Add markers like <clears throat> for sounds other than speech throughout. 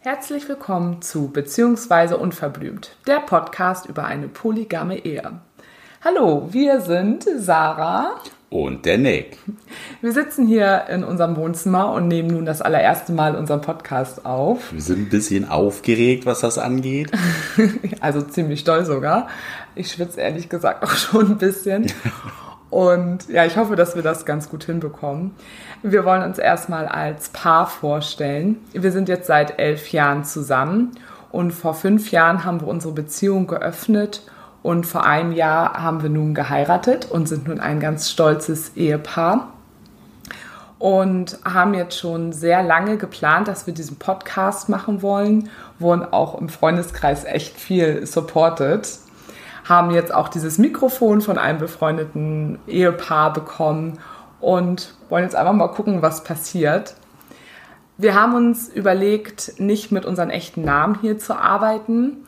Herzlich willkommen zu Beziehungsweise Unverblümt, der Podcast über eine polygame Ehe. Hallo, wir sind Sarah und der Nick. Wir sitzen hier in unserem Wohnzimmer und nehmen nun das allererste Mal unseren Podcast auf. Wir sind ein bisschen aufgeregt, was das angeht. <laughs> also ziemlich doll sogar. Ich schwitze ehrlich gesagt auch schon ein bisschen. <laughs> Und ja, ich hoffe, dass wir das ganz gut hinbekommen. Wir wollen uns erstmal als Paar vorstellen. Wir sind jetzt seit elf Jahren zusammen und vor fünf Jahren haben wir unsere Beziehung geöffnet und vor einem Jahr haben wir nun geheiratet und sind nun ein ganz stolzes Ehepaar. Und haben jetzt schon sehr lange geplant, dass wir diesen Podcast machen wollen, wurden auch im Freundeskreis echt viel supported, haben jetzt auch dieses Mikrofon von einem befreundeten Ehepaar bekommen und wollen jetzt einfach mal gucken, was passiert. Wir haben uns überlegt, nicht mit unseren echten Namen hier zu arbeiten,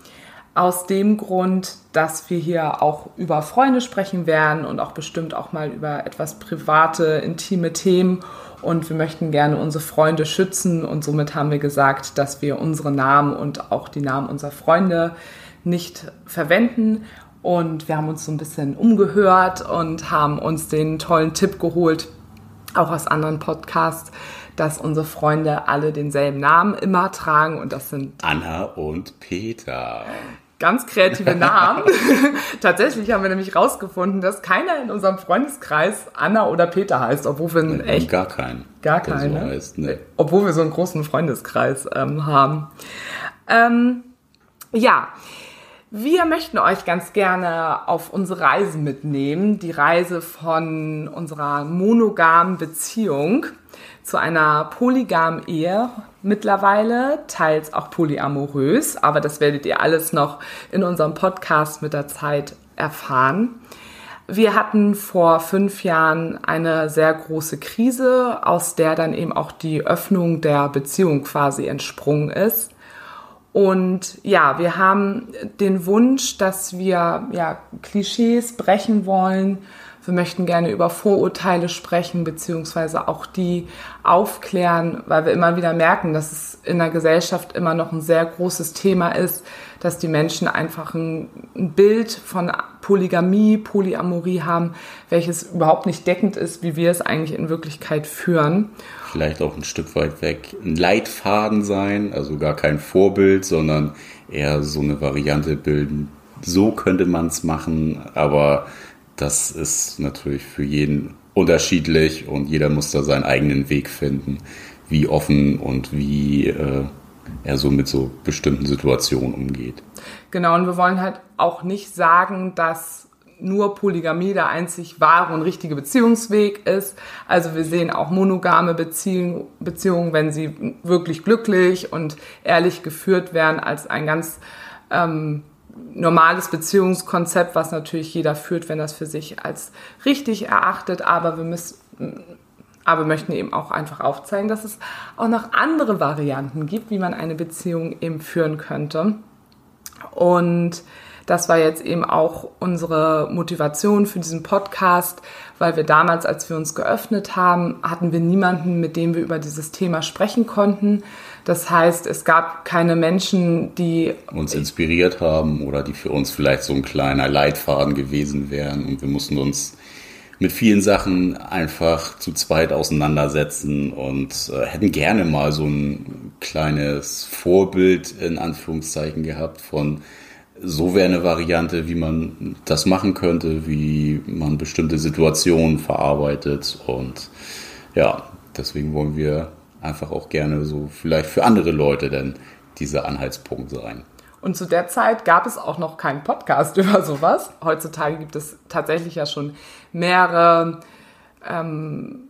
aus dem Grund, dass wir hier auch über Freunde sprechen werden und auch bestimmt auch mal über etwas private, intime Themen. Und wir möchten gerne unsere Freunde schützen und somit haben wir gesagt, dass wir unsere Namen und auch die Namen unserer Freunde nicht verwenden. Und wir haben uns so ein bisschen umgehört und haben uns den tollen Tipp geholt, auch aus anderen Podcasts, dass unsere Freunde alle denselben Namen immer tragen und das sind Anna und Peter ganz kreative Namen. <laughs> Tatsächlich haben wir nämlich rausgefunden, dass keiner in unserem Freundeskreis Anna oder Peter heißt, obwohl wir einen echt gar keinen, gar keine, so heißt, ne. obwohl wir so einen großen Freundeskreis ähm, haben. Ähm, ja. Wir möchten euch ganz gerne auf unsere Reise mitnehmen, die Reise von unserer monogamen Beziehung zu einer polygamen Ehe mittlerweile, teils auch polyamorös, aber das werdet ihr alles noch in unserem Podcast mit der Zeit erfahren. Wir hatten vor fünf Jahren eine sehr große Krise, aus der dann eben auch die Öffnung der Beziehung quasi entsprungen ist. Und ja, wir haben den Wunsch, dass wir ja, Klischees brechen wollen, wir möchten gerne über Vorurteile sprechen, beziehungsweise auch die aufklären, weil wir immer wieder merken, dass es in der Gesellschaft immer noch ein sehr großes Thema ist, dass die Menschen einfach ein, Bild von Polygamie, Polyamorie haben, welches überhaupt nicht deckend ist, wie wir es eigentlich in Wirklichkeit führen. Vielleicht auch ein Stück weit weg ein Leitfaden sein, also gar kein Vorbild, sondern eher so eine Variante bilden. So könnte man es machen, aber das ist natürlich für jeden unterschiedlich und jeder muss da seinen eigenen Weg finden, wie offen und wie äh, er so mit so bestimmten Situationen umgeht. Genau, und wir wollen halt auch nicht sagen, dass nur Polygamie der einzig wahre und richtige Beziehungsweg ist. Also wir sehen auch monogame Beziehungen, Beziehungen wenn sie wirklich glücklich und ehrlich geführt werden, als ein ganz ähm, normales Beziehungskonzept, was natürlich jeder führt, wenn das für sich als richtig erachtet, aber wir müssen aber möchten eben auch einfach aufzeigen, dass es auch noch andere Varianten gibt, wie man eine Beziehung eben führen könnte. Und das war jetzt eben auch unsere Motivation für diesen Podcast, weil wir damals, als wir uns geöffnet haben, hatten wir niemanden, mit dem wir über dieses Thema sprechen konnten. Das heißt, es gab keine Menschen, die uns inspiriert haben oder die für uns vielleicht so ein kleiner Leitfaden gewesen wären und wir mussten uns mit vielen Sachen einfach zu zweit auseinandersetzen und äh, hätten gerne mal so ein kleines Vorbild in Anführungszeichen gehabt von so wäre eine Variante, wie man das machen könnte, wie man bestimmte Situationen verarbeitet. Und ja, deswegen wollen wir einfach auch gerne so vielleicht für andere Leute denn dieser Anhaltspunkt sein. Und zu der Zeit gab es auch noch keinen Podcast <laughs> über sowas. Heutzutage gibt es tatsächlich ja schon mehrere ähm,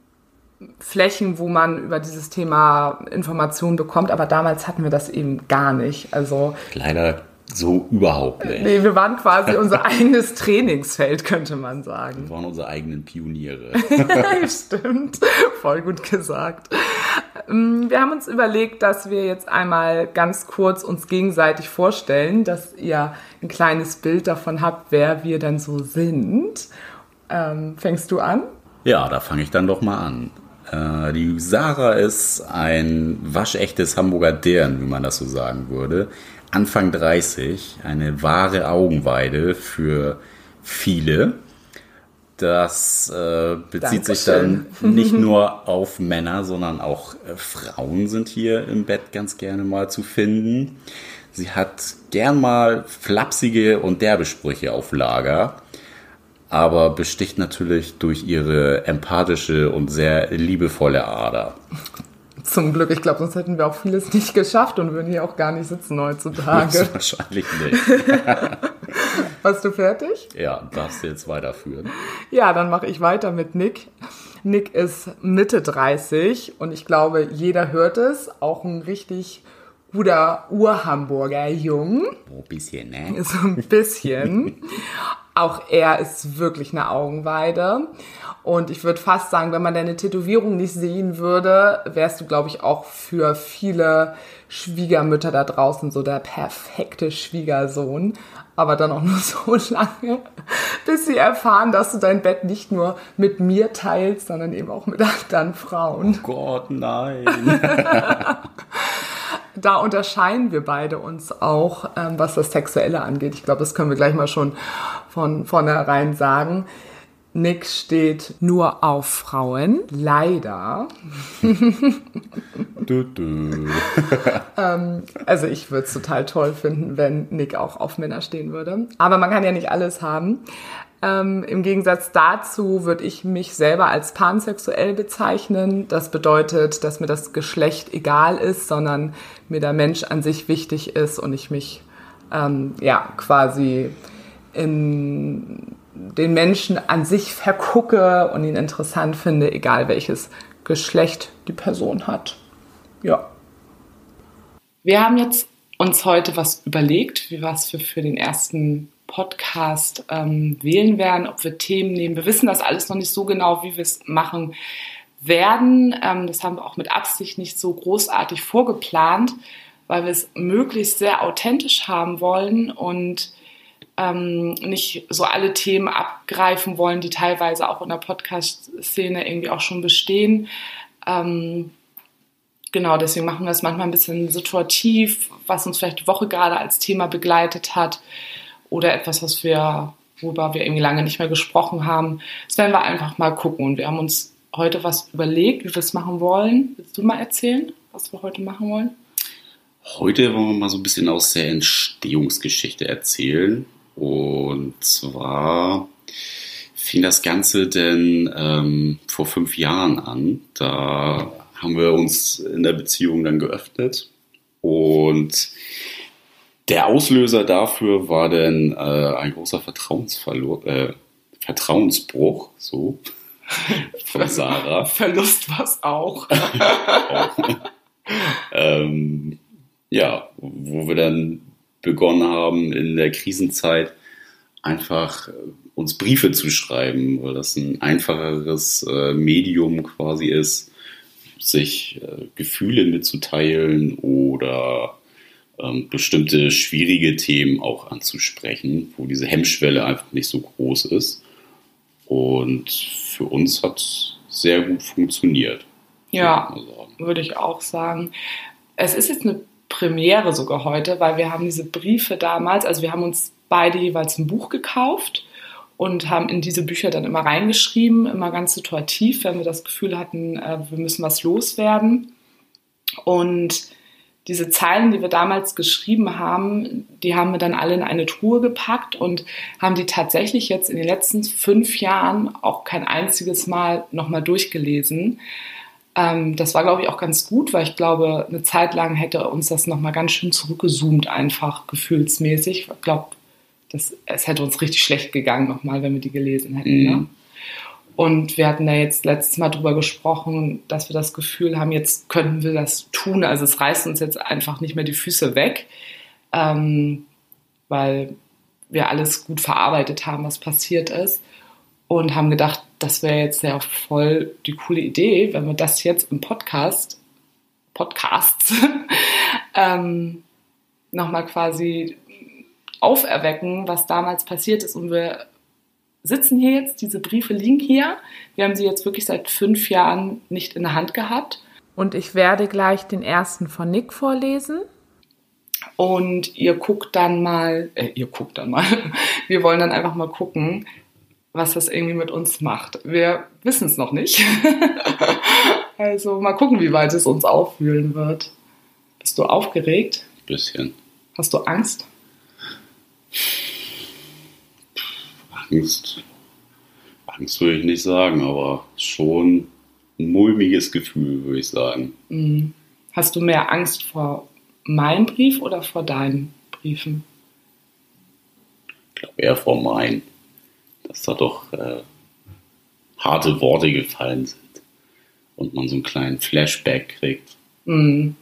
Flächen, wo man über dieses Thema Informationen bekommt, aber damals hatten wir das eben gar nicht. Also leider so überhaupt nicht. Nee, wir waren quasi unser <laughs> eigenes Trainingsfeld, könnte man sagen. Wir waren unsere eigenen Pioniere. <laughs> Stimmt, voll gut gesagt. Ähm, wir haben uns überlegt, dass wir jetzt einmal ganz kurz uns gegenseitig vorstellen, dass ihr ein kleines Bild davon habt, wer wir denn so sind. Ähm, fängst du an? Ja, da fange ich dann doch mal an. Äh, die Sarah ist ein waschechtes Hamburger Dern, wie man das so sagen würde. Anfang 30, eine wahre Augenweide für viele. Das äh, bezieht Dankeschön. sich dann nicht <laughs> nur auf Männer, sondern auch äh, Frauen sind hier im Bett ganz gerne mal zu finden. Sie hat gern mal flapsige und derbe Sprüche auf Lager, aber besticht natürlich durch ihre empathische und sehr liebevolle Ader. Zum Glück, ich glaube, sonst hätten wir auch vieles nicht geschafft und würden hier auch gar nicht sitzen heutzutage. Wahrscheinlich nicht. <laughs> Warst du fertig? Ja, darfst du jetzt weiterführen. Ja, dann mache ich weiter mit Nick. Nick ist Mitte 30 und ich glaube, jeder hört es. Auch ein richtig guter Ur-Hamburger Jung. Oh, bisschen, ne? So ein bisschen. <laughs> Auch er ist wirklich eine Augenweide. Und ich würde fast sagen, wenn man deine Tätowierung nicht sehen würde, wärst du, glaube ich, auch für viele Schwiegermütter da draußen so der perfekte Schwiegersohn. Aber dann auch nur <laughs> so lange, bis sie erfahren, dass du dein Bett nicht nur mit mir teilst, sondern eben auch mit anderen Frauen. Gott, nein. <laughs> da unterscheiden wir beide uns auch, ähm, was das Sexuelle angeht. Ich glaube, das können wir gleich mal schon von vornherein sagen. Nick steht nur auf Frauen. Leider. du, du. <laughs> Also ich würde es total toll finden, wenn Nick auch auf Männer stehen würde. Aber man kann ja nicht alles haben. Ähm, Im Gegensatz dazu würde ich mich selber als pansexuell bezeichnen. Das bedeutet, dass mir das Geschlecht egal ist, sondern mir der Mensch an sich wichtig ist und ich mich ähm, ja quasi in den Menschen an sich vergucke und ihn interessant finde, egal welches Geschlecht die Person hat. Ja. Wir haben jetzt uns heute was überlegt, wie was wir für den ersten Podcast ähm, wählen werden, ob wir Themen nehmen. Wir wissen das alles noch nicht so genau, wie wir es machen werden. Ähm, das haben wir auch mit Absicht nicht so großartig vorgeplant, weil wir es möglichst sehr authentisch haben wollen und ähm, nicht so alle Themen abgreifen wollen, die teilweise auch in der Podcast-Szene irgendwie auch schon bestehen. Ähm, genau, deswegen machen wir es manchmal ein bisschen situativ, was uns vielleicht die Woche gerade als Thema begleitet hat oder etwas, was wir, worüber wir irgendwie lange nicht mehr gesprochen haben. Das werden wir einfach mal gucken. Und wir haben uns heute was überlegt, wie wir es machen wollen. Willst du mal erzählen, was wir heute machen wollen? Heute wollen wir mal so ein bisschen aus der Entstehungsgeschichte erzählen. Und zwar fing das Ganze denn ähm, vor fünf Jahren an. Da haben wir uns in der Beziehung dann geöffnet. Und der Auslöser dafür war dann äh, ein großer Vertrauensverlust, äh, Vertrauensbruch, so, <laughs> von Sarah. Verlust was <laughs> auch. ähm, ja, wo wir dann begonnen haben, in der Krisenzeit einfach uns Briefe zu schreiben, weil das ein einfacheres äh, Medium quasi ist, sich äh, Gefühle mitzuteilen oder ähm, bestimmte schwierige Themen auch anzusprechen, wo diese Hemmschwelle einfach nicht so groß ist. Und für uns hat es sehr gut funktioniert. Ja, würde ich auch sagen. Es ist jetzt eine Premiere sogar heute, weil wir haben diese Briefe damals, also wir haben uns beide jeweils ein Buch gekauft und haben in diese Bücher dann immer reingeschrieben, immer ganz situativ, wenn wir das Gefühl hatten, äh, wir müssen was loswerden. Und diese Zeilen, die wir damals geschrieben haben, die haben wir dann alle in eine Truhe gepackt und haben die tatsächlich jetzt in den letzten fünf Jahren auch kein einziges Mal nochmal durchgelesen. Ähm, das war, glaube ich, auch ganz gut, weil ich glaube, eine Zeit lang hätte uns das nochmal ganz schön zurückgezoomt, einfach gefühlsmäßig. Ich glaube, es hätte uns richtig schlecht gegangen nochmal, wenn wir die gelesen hätten. Ne? Und wir hatten da jetzt letztes Mal drüber gesprochen, dass wir das Gefühl haben, jetzt könnten wir das tun. Also es reißt uns jetzt einfach nicht mehr die Füße weg, ähm, weil wir alles gut verarbeitet haben, was passiert ist. Und haben gedacht, das wäre jetzt ja voll die coole Idee, wenn wir das jetzt im Podcast, Podcasts, <laughs> ähm, nochmal quasi auferwecken, was damals passiert ist und wir sitzen hier jetzt, diese Briefe liegen hier. Wir haben sie jetzt wirklich seit fünf Jahren nicht in der Hand gehabt. Und ich werde gleich den ersten von Nick vorlesen. Und ihr guckt dann mal, äh, ihr guckt dann mal, <laughs> wir wollen dann einfach mal gucken, was das irgendwie mit uns macht. Wir wissen es noch nicht. <laughs> also mal gucken, wie weit es uns aufwühlen wird. Bist du aufgeregt? Bisschen. Hast du Angst? Angst. Angst würde ich nicht sagen, aber schon ein mulmiges Gefühl, würde ich sagen. Mhm. Hast du mehr Angst vor meinem Brief oder vor deinen Briefen? Ich glaube eher vor meinen. Dass da doch äh, harte Worte gefallen sind und man so einen kleinen Flashback kriegt. Mhm.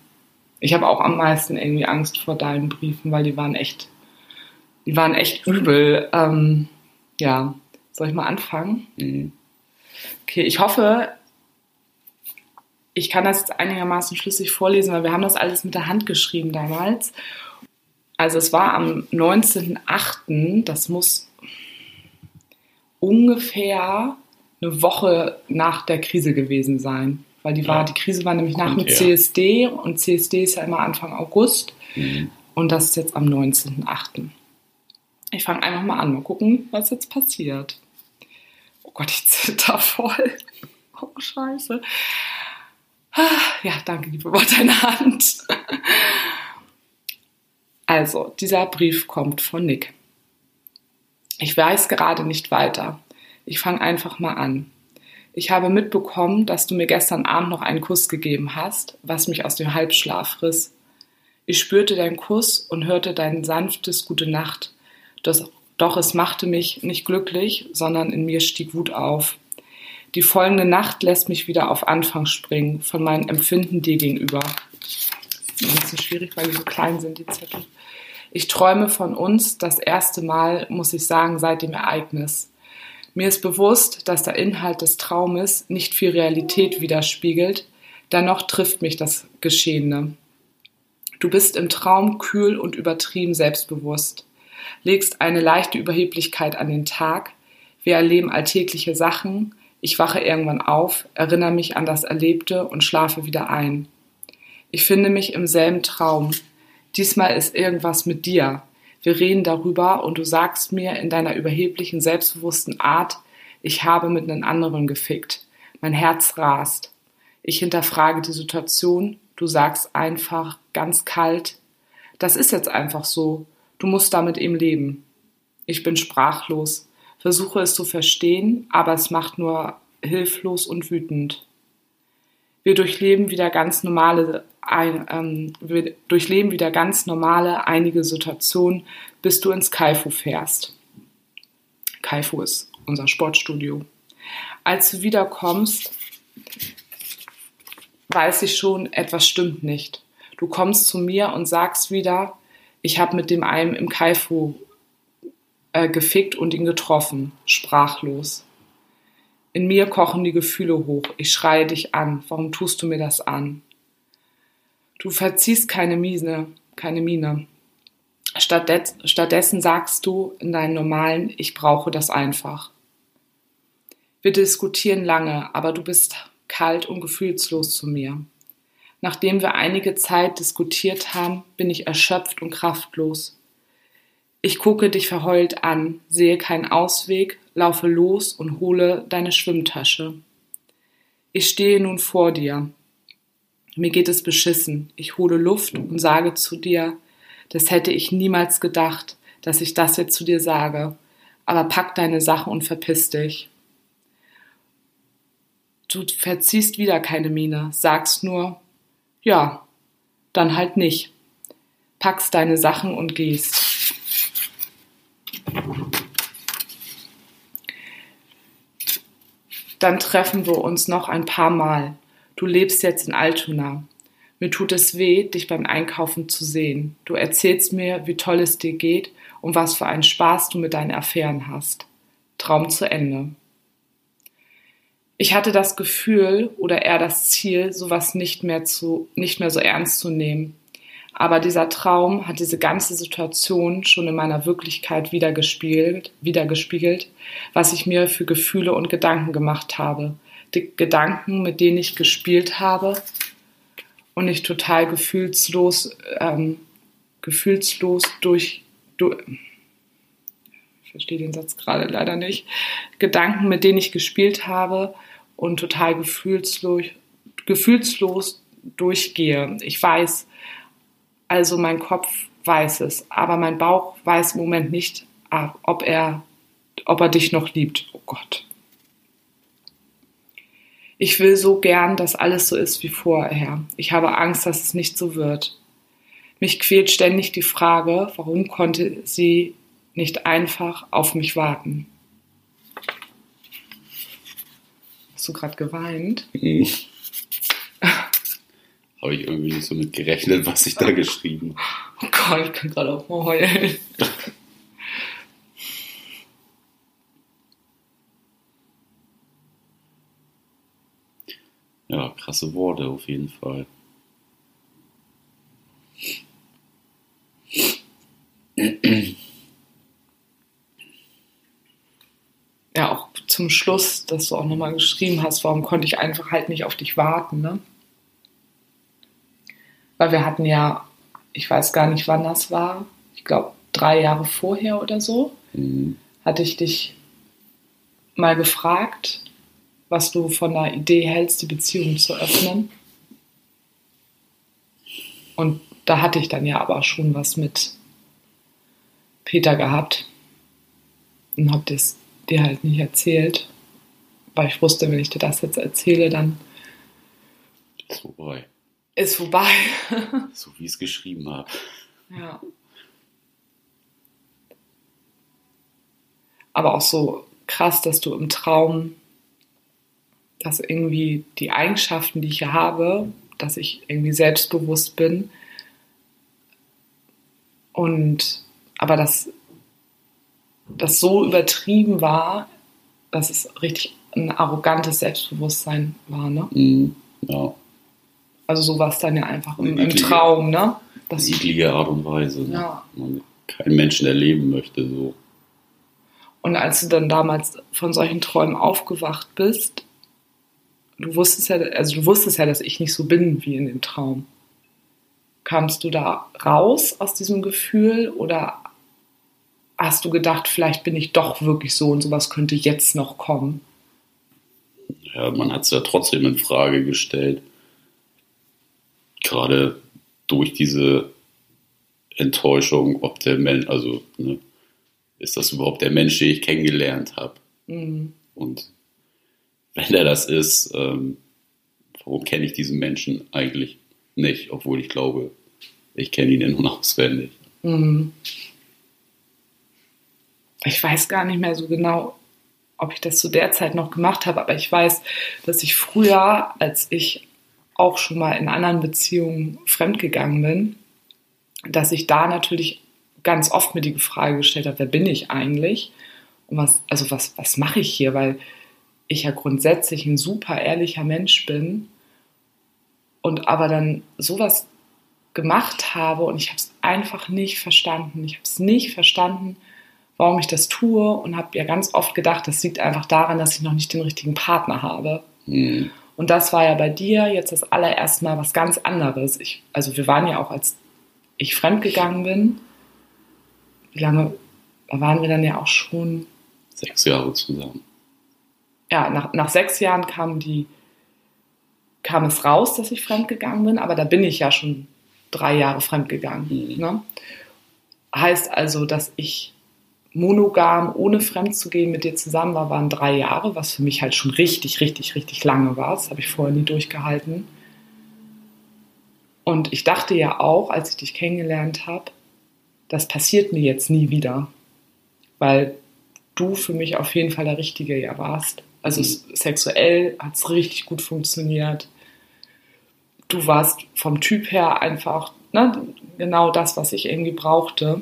Ich habe auch am meisten irgendwie Angst vor deinen Briefen, weil die waren echt, die waren echt übel. Ähm, ja, soll ich mal anfangen? Mhm. Okay, ich hoffe, ich kann das jetzt einigermaßen schlüssig vorlesen, weil wir haben das alles mit der Hand geschrieben damals. Also es war am 19.08., das muss ungefähr eine Woche nach der Krise gewesen sein. Weil die, war, ja. die Krise war nämlich nach dem CSD und CSD ist ja immer Anfang August. Mhm. Und das ist jetzt am 19.08. Ich fange einfach mal an, mal gucken, was jetzt passiert. Oh Gott, ich zitter voll. <laughs> Oh, scheiße. Ja, danke, liebe Wort deine Hand. Also, dieser Brief kommt von Nick. Ich weiß gerade nicht weiter. Ich fange einfach mal an. Ich habe mitbekommen, dass du mir gestern Abend noch einen Kuss gegeben hast, was mich aus dem Halbschlaf riss. Ich spürte deinen Kuss und hörte dein sanftes Gute Nacht. Das, doch es machte mich nicht glücklich, sondern in mir stieg Wut auf. Die folgende Nacht lässt mich wieder auf Anfang springen, von meinen Empfinden dir gegenüber. Das ist ein bisschen schwierig, weil die so klein sind, die Zettel. Ich träume von uns das erste Mal, muss ich sagen, seit dem Ereignis. Mir ist bewusst, dass der Inhalt des Traumes nicht viel Realität widerspiegelt, dennoch trifft mich das Geschehene. Du bist im Traum kühl und übertrieben selbstbewusst, legst eine leichte Überheblichkeit an den Tag, wir erleben alltägliche Sachen, ich wache irgendwann auf, erinnere mich an das Erlebte und schlafe wieder ein. Ich finde mich im selben Traum. Diesmal ist irgendwas mit dir, wir reden darüber und du sagst mir in deiner überheblichen, selbstbewussten Art, ich habe mit einem anderen gefickt. Mein Herz rast. Ich hinterfrage die Situation. Du sagst einfach ganz kalt, das ist jetzt einfach so. Du musst damit eben leben. Ich bin sprachlos, versuche es zu verstehen, aber es macht nur hilflos und wütend. Wir durchleben wieder ganz normale ähm, wir durchleben wieder ganz normale einige Situationen, bis du ins Kaifu fährst. Kaifu ist unser Sportstudio. Als du wiederkommst, weiß ich schon, etwas stimmt nicht. Du kommst zu mir und sagst wieder, ich habe mit dem einen im Kaifu äh, gefickt und ihn getroffen, sprachlos. In mir kochen die Gefühle hoch. Ich schreie dich an. Warum tust du mir das an? Du verziehst keine Miene, keine Miene. stattdessen sagst du in deinen normalen, ich brauche das einfach. Wir diskutieren lange, aber du bist kalt und gefühlslos zu mir. Nachdem wir einige Zeit diskutiert haben, bin ich erschöpft und kraftlos. Ich gucke dich verheult an, sehe keinen Ausweg, laufe los und hole deine Schwimmtasche. Ich stehe nun vor dir, mir geht es beschissen. Ich hole Luft und sage zu dir, das hätte ich niemals gedacht, dass ich das jetzt zu dir sage. Aber pack deine Sache und verpiss dich. Du verziehst wieder keine Miene, sagst nur, ja, dann halt nicht. Packst deine Sachen und gehst. Dann treffen wir uns noch ein paar Mal. Du lebst jetzt in Altona. Mir tut es weh, dich beim Einkaufen zu sehen. Du erzählst mir, wie toll es dir geht und was für einen Spaß du mit deinen Affären hast. Traum zu Ende. Ich hatte das Gefühl oder eher das Ziel, sowas nicht mehr zu, nicht mehr so ernst zu nehmen. Aber dieser Traum hat diese ganze Situation schon in meiner Wirklichkeit wiedergespiegelt, wiedergespiegelt, was ich mir für Gefühle und Gedanken gemacht habe. Die Gedanken, mit denen ich gespielt habe und ich total gefühlslos, ähm, gefühlslos durch, durch verstehe den Satz gerade leider nicht, Gedanken, mit denen ich gespielt habe und total gefühlslos, gefühlslos durchgehe. Ich weiß, also mein Kopf weiß es, aber mein Bauch weiß im Moment nicht, ah, ob er, ob er dich noch liebt. Oh Gott. Ich will so gern, dass alles so ist wie vorher. Ich habe Angst, dass es nicht so wird. Mich quält ständig die Frage, warum konnte sie nicht einfach auf mich warten? Hast du gerade geweint? Mhm. Habe ich irgendwie nicht so mit gerechnet, was ich da geschrieben habe. Oh Gott, ich kann gerade auch mal heulen. Ja, krasse Worte auf jeden Fall. <clears throat> Ja, auch zum Schluss, dass du auch nochmal geschrieben hast, warum konnte ich einfach halt nicht auf dich warten, ne? Weil wir hatten ja, ich weiß gar nicht, wann das war, ich glaube drei Jahre vorher oder so, mhm. hatte ich dich mal gefragt, was du von der Idee hältst, die Beziehung zu öffnen. Und da hatte ich dann ja aber schon was mit Peter gehabt und habe das dir halt nicht erzählt, weil ich wusste, wenn ich dir das jetzt erzähle, dann ist vorbei. Ist vorbei. <laughs> so wie ich es geschrieben habe. Ja. Aber auch so krass, dass du im Traum, dass irgendwie die Eigenschaften, die ich hier habe, dass ich irgendwie selbstbewusst bin und aber dass das so übertrieben war, dass es richtig ein arrogantes Selbstbewusstsein war, ne? Mm, ja. Also sowas dann ja einfach im, im Traum, ne? Das eklige Art und Weise, ne? ja. man keinen Menschen erleben möchte, so. Und als du dann damals von solchen Träumen aufgewacht bist, du wusstest ja, also du wusstest ja, dass ich nicht so bin wie in dem Traum. Kamst du da raus aus diesem Gefühl oder hast du gedacht, vielleicht bin ich doch wirklich so und sowas könnte jetzt noch kommen? Ja, man hat es ja trotzdem in Frage gestellt gerade durch diese Enttäuschung, ob der Mensch, also ne, ist das überhaupt der Mensch, den ich kennengelernt habe? Mhm. Und wenn er das ist, ähm, warum kenne ich diesen Menschen eigentlich nicht, obwohl ich glaube, ich kenne ihn in- und auswendig. Mhm. Ich weiß gar nicht mehr so genau, ob ich das zu der Zeit noch gemacht habe, aber ich weiß, dass ich früher, als ich auch schon mal in anderen Beziehungen fremdgegangen bin, dass ich da natürlich ganz oft mir die Frage gestellt habe, wer bin ich eigentlich? Und was, also was, was mache ich hier? Weil ich ja grundsätzlich ein super ehrlicher Mensch bin und aber dann sowas gemacht habe und ich habe es einfach nicht verstanden. Ich habe es nicht verstanden, warum ich das tue und habe ja ganz oft gedacht, das liegt einfach daran, dass ich noch nicht den richtigen Partner habe. Mhm. Und das war ja bei dir jetzt das allererste Mal was ganz anderes. Ich, also wir waren ja auch, als ich fremdgegangen bin, wie lange waren wir dann ja auch schon? Sechs Jahre zusammen. Ja, nach, nach sechs Jahren kam die, kam es raus, dass ich fremdgegangen bin, aber da bin ich ja schon drei Jahre fremdgegangen. Mhm. Ne? Heißt also, dass ich monogam, ohne fremd zu gehen, mit dir zusammen war, waren drei Jahre, was für mich halt schon richtig, richtig, richtig lange war. Das habe ich vorher nie durchgehalten. Und ich dachte ja auch, als ich dich kennengelernt habe, das passiert mir jetzt nie wieder, weil du für mich auf jeden Fall der Richtige ja warst. Also mhm. sexuell hat es richtig gut funktioniert. Du warst vom Typ her einfach ne, genau das, was ich irgendwie brauchte.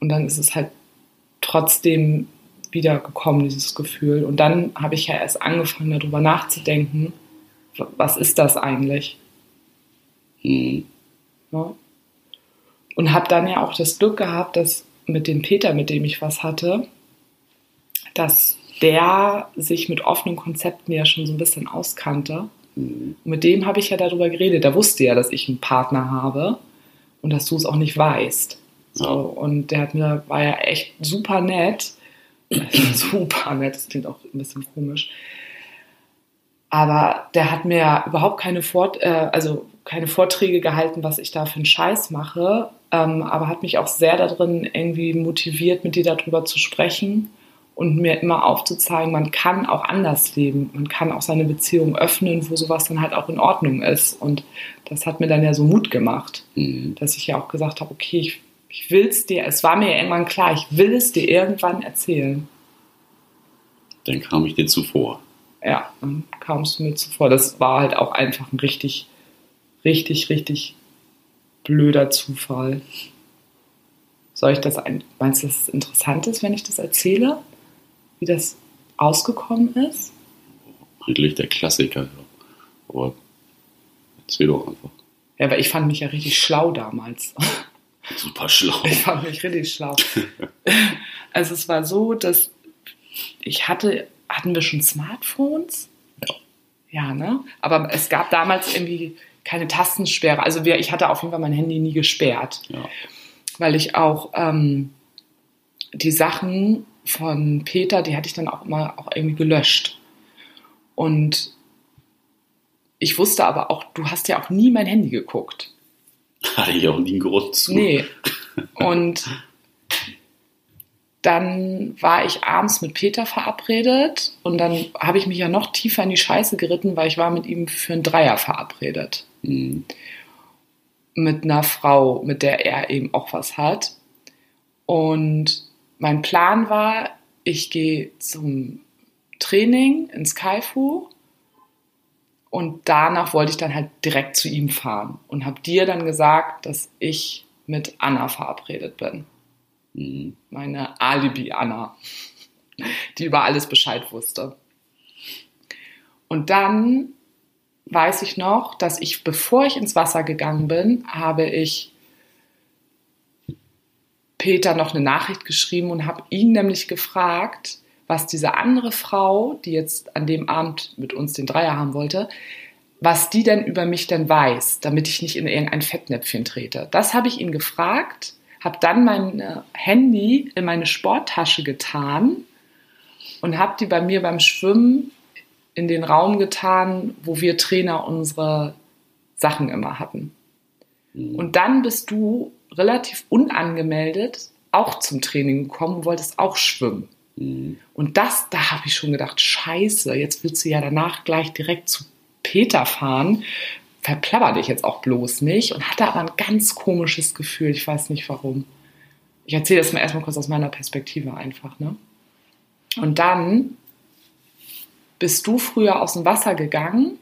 Und dann ist es halt trotzdem wieder gekommen, dieses Gefühl. Und dann habe ich ja erst angefangen, darüber nachzudenken, was ist das eigentlich? Mhm. Ja. Und habe dann ja auch das Glück gehabt, dass mit dem Peter, mit dem ich was hatte, dass der sich mit offenen Konzepten ja schon so ein bisschen auskannte. Mhm. Und mit dem habe ich ja darüber geredet. Der wusste ja, dass ich einen Partner habe und dass du es auch nicht weißt. So, und der hat mir, war ja echt super nett. <clears throat> super nett, das klingt auch ein bisschen komisch. Aber der hat mir überhaupt keine, Fort, äh, also keine Vorträge gehalten, was ich da für einen Scheiß mache, ähm, aber hat mich auch sehr darin irgendwie motiviert, mit dir darüber zu sprechen und mir immer aufzuzeigen, man kann auch anders leben. Man kann auch seine Beziehung öffnen, wo sowas dann halt auch in Ordnung ist. Und das hat mir dann ja so Mut gemacht, Mhm. dass ich ja auch gesagt habe, okay, ich, ich will es dir, es war mir ja irgendwann klar, ich will es dir irgendwann erzählen. Dann kam ich dir zuvor. Ja, dann kamst du mir zuvor. Das war halt auch einfach ein richtig, richtig, richtig blöder Zufall. Soll ich das ein, meinst du, dass es interessant ist, wenn ich das erzähle? Wie das ausgekommen ist? Eigentlich der Klassiker. ja. Aber erzähl doch einfach. Ja, aber ich fand mich ja richtig schlau damals. Super schlau. Ich fand mich richtig schlau. <laughs> Also es war so, dass ich hatte, hatten wir schon Smartphones? Ja. Ja, ne? Aber es gab damals irgendwie keine Tastensperre. Also wir, ich hatte auf jeden Fall mein Handy nie gesperrt, Ja. weil ich auch ähm, die Sachen von Peter, die hatte ich dann auch immer auch irgendwie gelöscht. Und ich wusste aber auch, du hast ja auch nie mein Handy geguckt. <laughs> Hatte ich auch nie einen Grund zu. Nee. Und dann war ich abends mit Peter verabredet und dann habe ich mich ja noch tiefer in die Scheiße geritten, weil ich war mit ihm für einen Dreier verabredet. Mhm. Mit einer Frau, mit der er eben auch was hat. Und mein Plan war, ich gehe zum Training ins Kaifu und danach wollte ich dann halt direkt zu ihm fahren und habe dir dann gesagt, dass ich mit Anna verabredet bin. Mhm. Meine Alibi-Anna, die über alles Bescheid wusste. Und dann weiß ich noch, dass ich, bevor ich ins Wasser gegangen bin, habe ich Peter noch eine Nachricht geschrieben und habe ihn nämlich gefragt, was diese andere Frau, die jetzt an dem Abend mit uns den Dreier haben wollte, was die denn über mich denn weiß, damit ich nicht in irgendein Fettnäpfchen trete. Das habe ich ihn gefragt, habe dann mein Handy in meine Sporttasche getan und habe die bei mir beim Schwimmen in den Raum getan, wo wir Trainer unsere Sachen immer hatten. Mhm. Und dann bist du relativ unangemeldet auch zum Training gekommen und wolltest auch schwimmen. Mhm. Und das, da habe ich schon gedacht, scheiße, jetzt willst du ja danach gleich direkt zu Peter fahren. Verplapper dich jetzt auch bloß nicht. Und hatte aber ein ganz komisches Gefühl. Ich weiß nicht warum. Ich erzähle das mal erstmal kurz aus meiner Perspektive einfach. Ne? Und dann bist du früher aus dem Wasser gegangen,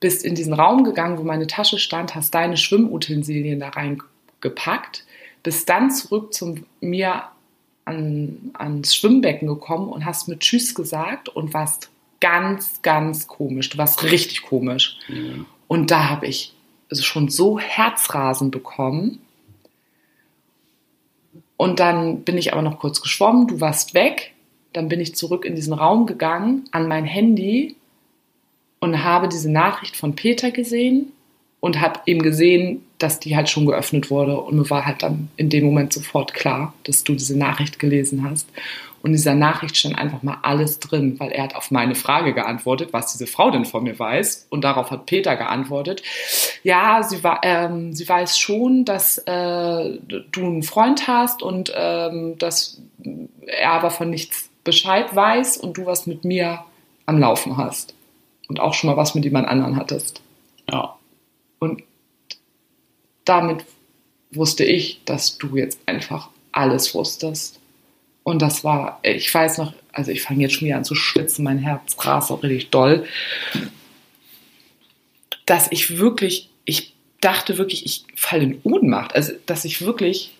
bist in diesen Raum gegangen, wo meine Tasche stand, hast deine Schwimmutensilien da reingepackt, bist dann zurück zu mir an, ans Schwimmbecken gekommen und hast mir Tschüss gesagt und warst ganz, ganz komisch. Du warst richtig komisch. Mhm. Und da habe ich also schon so Herzrasen bekommen. Und dann bin ich aber noch kurz geschwommen, du warst weg. Dann bin ich zurück in diesen Raum gegangen, an mein Handy und habe diese Nachricht von Peter gesehen und habe eben gesehen, dass die halt schon geöffnet wurde. Und mir war halt dann in dem Moment sofort klar, dass du diese Nachricht gelesen hast. Und in dieser Nachricht stand einfach mal alles drin, weil er hat auf meine Frage geantwortet, was diese Frau denn von mir weiß. Und darauf hat Peter geantwortet, ja, sie, ähm, sie weiß schon, dass äh, du einen Freund hast und ähm, dass er aber von nichts Bescheid weiß und du was mit mir am Laufen hast. Und auch schon mal was mit jemand anderen hattest. Ja. Und damit wusste ich, dass du jetzt einfach alles wusstest. Und das war, ich weiß noch, also ich fange jetzt schon wieder an zu schwitzen, mein Herz rast auch richtig doll, dass ich wirklich, ich dachte wirklich, ich falle in Ohnmacht, also dass ich wirklich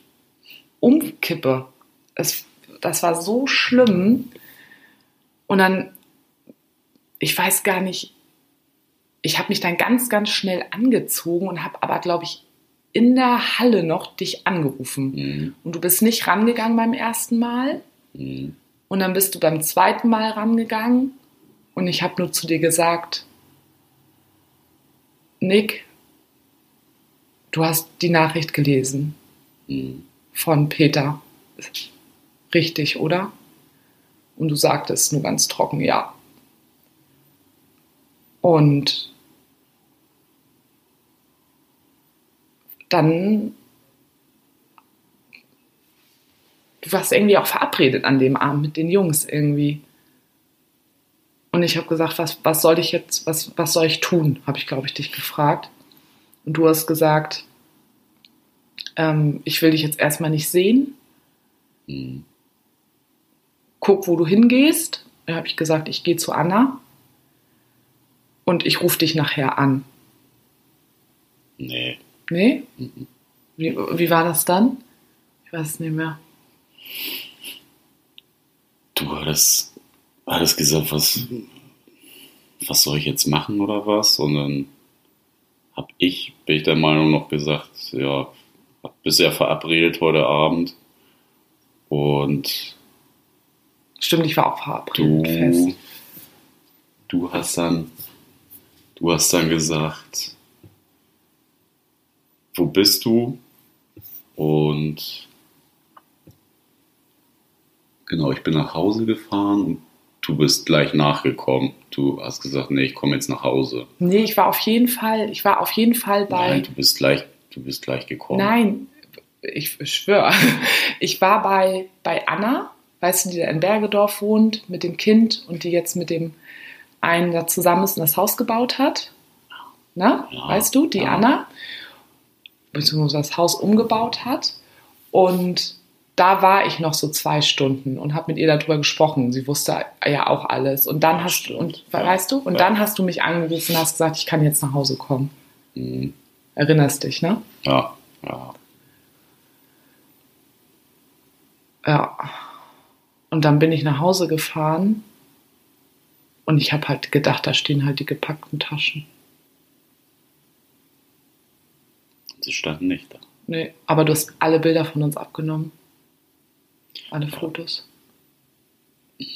umkippe. Es, das war so schlimm. Und dann, ich weiß gar nicht, ich habe mich dann ganz, ganz schnell angezogen und habe aber, glaube ich, in der Halle noch dich angerufen. Mhm. Und du bist nicht rangegangen beim ersten Mal. Mhm. Und dann bist du beim zweiten Mal rangegangen. Und ich habe nur zu dir gesagt, Nick, du hast die Nachricht gelesen Mhm. von Peter. Richtig, oder? Und du sagtest nur ganz trocken, ja. Und dann, du warst irgendwie auch verabredet an dem Abend mit den Jungs irgendwie. Und ich habe gesagt, was, was soll ich jetzt, was, was soll ich tun, habe ich, glaube ich, dich gefragt. Und du hast gesagt, ähm, ich will dich jetzt erstmal nicht sehen. Mhm. Guck, wo du hingehst. Dann habe ich gesagt, ich gehe zu Anna und ich rufe dich nachher an. Nee. Nee? Wie, wie war das dann? Ich weiß es nicht mehr. Du hattest, hattest gesagt, was, was soll ich jetzt machen oder was? Und dann hab ich, bin ich der Meinung noch gesagt, ja, bist ja verabredet heute Abend. Und Stimmt, ich war auch verabredet. du, Fest. du hast dann, du hast dann gesagt, wo bist du? Und genau, ich bin nach Hause gefahren und du bist gleich nachgekommen. Du hast gesagt, nee, ich komme jetzt nach Hause. Nee, ich war auf jeden Fall, ich war auf jeden Fall bei. Nein, du bist gleich, du bist gleich gekommen. Nein, ich schwöre. Ich war bei, bei Anna, weißt du, die da in Bergedorf wohnt, mit dem Kind und die jetzt mit dem einen da zusammen ist und das Haus gebaut hat. Na, Ja, weißt du, die ja. Anna, beziehungsweise das Haus umgebaut hat. Und da war ich noch so zwei Stunden und habe mit ihr darüber gesprochen. Sie wusste ja auch alles. Und dann hast du, und weißt du, und Ja. dann hast du mich angerufen und hast gesagt, ich kann jetzt nach Hause kommen. Mhm. Erinnerst dich, ne? Ja, ja. Ja. Und dann bin ich nach Hause gefahren und ich habe halt gedacht, da stehen halt die gepackten Taschen. Sie standen nicht da. Nee, aber du hast alle Bilder von uns abgenommen. Alle Fotos.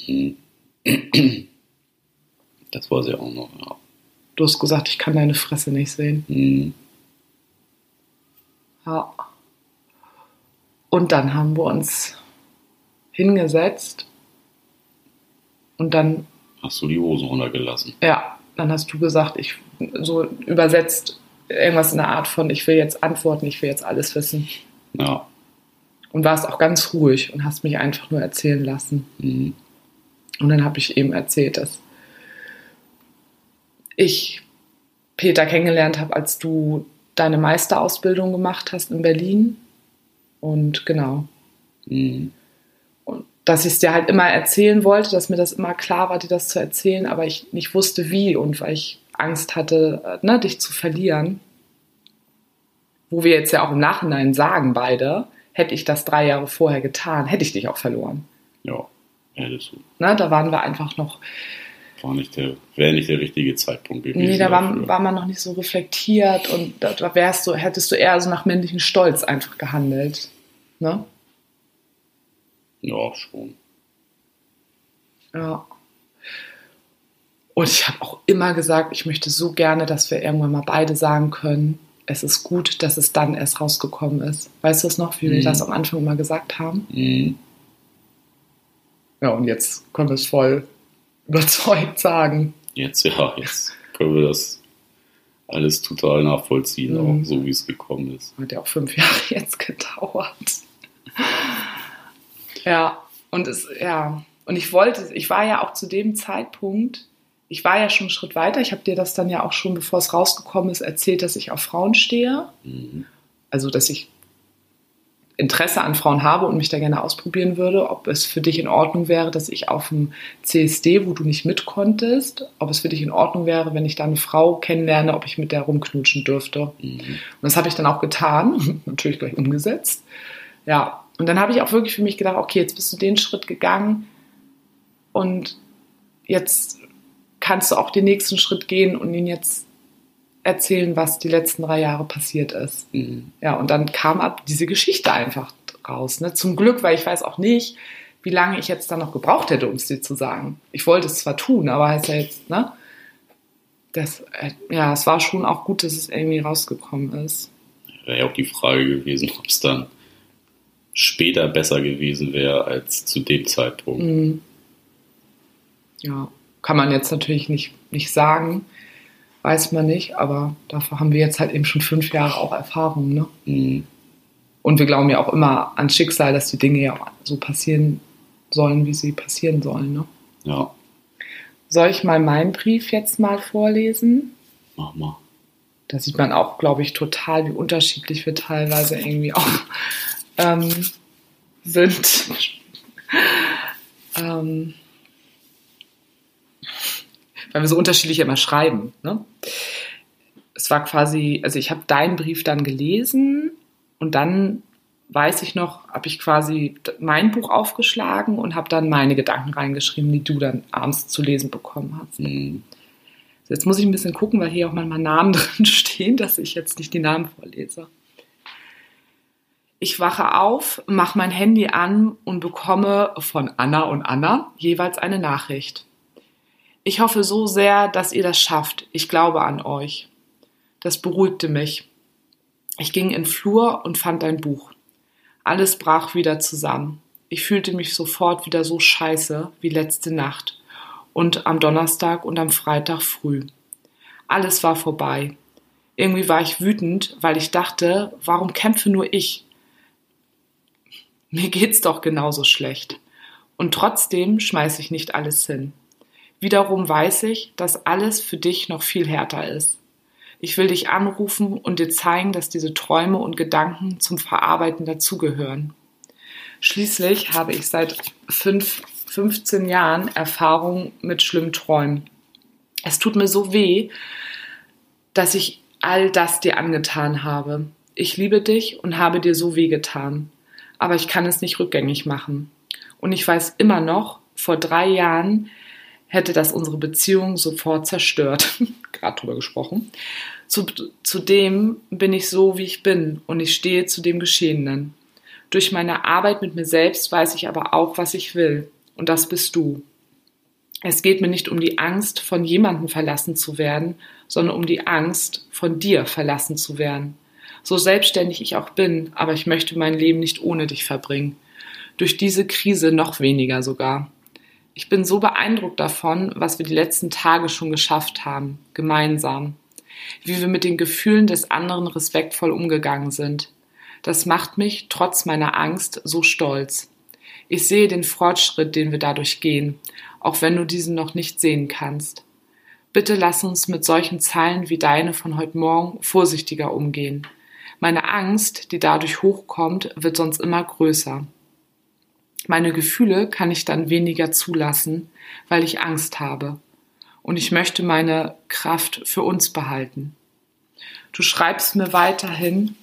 Mhm. Das war sie auch noch, ja. Du hast gesagt, ich kann deine Fresse nicht sehen. Mhm. Ja. Und dann haben wir uns hingesetzt und dann, Hast du die Hose runtergelassen? ja, dann hast du gesagt, ich so übersetzt irgendwas in der Art von, ich will jetzt antworten, ich will jetzt alles wissen. Ja. Und warst auch ganz ruhig und hast mich einfach nur erzählen lassen. Mhm. Und dann habe ich eben erzählt, dass ich Peter kennengelernt habe, als du deine Meisterausbildung gemacht hast in Berlin. Und genau. Mhm. Und dass ich es dir halt immer erzählen wollte, dass mir das immer klar war, dir das zu erzählen, aber ich nicht wusste wie und weil ich Angst hatte, äh, ne, dich zu verlieren. Wo wir jetzt ja auch im Nachhinein sagen, beide, hätte ich das drei Jahre vorher getan, hätte ich dich auch verloren. Ja, hättest du. Ne, da waren wir einfach noch War nicht der, wäre nicht der richtige Zeitpunkt gewesen. Nee, da war, war man noch nicht so reflektiert und da, wärst du, hättest du eher so nach männlichem Stolz einfach gehandelt. Ne? Ja, schon. Ja. Und ich habe auch immer gesagt, ich möchte so gerne, dass wir irgendwann mal beide sagen können, es ist gut, dass es dann erst rausgekommen ist. Weißt du es noch, wie wir Mhm. das am Anfang immer gesagt haben? Mhm. Ja, und jetzt können wir es voll <laughs> überzeugt sagen. Jetzt, ja, jetzt können wir das alles total nachvollziehen, Mhm. auch so wie es gekommen ist. Hat ja auch fünf <laughs> Jahre jetzt gedauert. Ja, und es, ja, und ich wollte, ich war ja auch zu dem Zeitpunkt, ich war ja schon einen Schritt weiter. Ich habe dir das dann ja auch schon, bevor es rausgekommen ist, erzählt, dass ich auf Frauen stehe. Mhm. Also, dass ich Interesse an Frauen habe und mich da gerne ausprobieren würde, ob es für dich in Ordnung wäre, dass ich auf dem CSD, wo du nicht mit konntest, ob es für dich in Ordnung wäre, wenn ich da eine Frau kennenlerne, ob ich mit der rumknutschen dürfte. Mhm. Und das habe ich dann auch getan, <laughs> natürlich gleich umgesetzt. Ja, und dann habe ich auch wirklich für mich gedacht, okay, jetzt bist du den Schritt gegangen und jetzt kannst du auch den nächsten Schritt gehen und ihn jetzt erzählen, was die letzten drei Jahre passiert ist. Mhm. Ja, und dann kam ab diese Geschichte einfach raus. Ne? Zum Glück, weil ich weiß auch nicht, wie lange ich jetzt dann noch gebraucht hätte, um es dir zu sagen. Ich wollte es zwar tun, aber heißt ja jetzt, ne? Das, äh, ja, es war schon auch gut, dass es irgendwie rausgekommen ist. Wäre ja auch die Frage gewesen, ob es dann später besser gewesen wäre als zu dem Zeitpunkt. Mhm. Ja, kann man jetzt natürlich nicht, nicht sagen, weiß man nicht, aber dafür haben wir jetzt halt eben schon fünf Jahre auch Erfahrung, ne? Mhm. Und wir glauben ja auch immer an Schicksal, dass die Dinge ja auch so passieren sollen, wie sie passieren sollen, ne? Ja, Soll ich mal meinen Brief jetzt mal vorlesen? mach mal. Da sieht man auch, glaube ich, total, wie unterschiedlich wir teilweise irgendwie auch ähm, sind. <laughs> ähm, weil wir so unterschiedlich immer schreiben. Ne? Es war quasi, also ich habe deinen Brief dann gelesen und dann weiß ich noch, habe ich quasi mein Buch aufgeschlagen und habe dann meine Gedanken reingeschrieben, die du dann abends zu lesen bekommen hast. Mhm. Jetzt muss ich ein bisschen gucken, weil hier auch manchmal Namen <laughs> drin stehen, dass ich jetzt nicht die Namen vorlese. Ich wache auf, mache mein Handy an und bekomme von Anna und Anna jeweils eine Nachricht. Ich hoffe so sehr, dass ihr das schafft. Ich glaube an euch. Das beruhigte mich. Ich ging in Flur und fand ein Buch. Alles brach wieder zusammen. Ich fühlte mich sofort wieder so scheiße wie letzte Nacht und am Donnerstag und am Freitag früh. Alles war vorbei. Irgendwie war ich wütend, weil ich dachte, warum kämpfe nur ich? Mir geht's doch genauso schlecht. Und trotzdem schmeiße ich nicht alles hin. Wiederum weiß ich, dass alles für dich noch viel härter ist. Ich will dich anrufen und dir zeigen, dass diese Träume und Gedanken zum Verarbeiten dazugehören. Schließlich habe ich seit fünf, 15 Jahren Erfahrung mit schlimmen Träumen. Es tut mir so weh, dass ich all das dir angetan habe. Ich liebe dich und habe dir so weh getan. Aber ich kann es nicht rückgängig machen. Und ich weiß immer noch, vor drei Jahren hätte das unsere Beziehung sofort zerstört. <laughs> Gerade drüber gesprochen. Zu, zudem bin ich so, wie ich bin und ich stehe zu dem Geschehenen. Durch meine Arbeit mit mir selbst weiß ich aber auch, was ich will. Und das bist du. Es geht mir nicht um die Angst, von jemandem verlassen zu werden, sondern um die Angst, von dir verlassen zu werden. So selbstständig ich auch bin, aber ich möchte mein Leben nicht ohne dich verbringen. Durch diese Krise noch weniger sogar. Ich bin so beeindruckt davon, was wir die letzten Tage schon geschafft haben, gemeinsam. Wie wir mit den Gefühlen des anderen respektvoll umgegangen sind. Das macht mich, trotz meiner Angst, so stolz. Ich sehe den Fortschritt, den wir dadurch gehen, auch wenn du diesen noch nicht sehen kannst. Bitte lass uns mit solchen Zeilen wie deine von heute Morgen vorsichtiger umgehen. Meine Angst, die dadurch hochkommt, wird sonst immer größer. Meine Gefühle kann ich dann weniger zulassen, weil ich Angst habe. Und ich möchte meine Kraft für uns behalten. Du schreibst mir weiterhin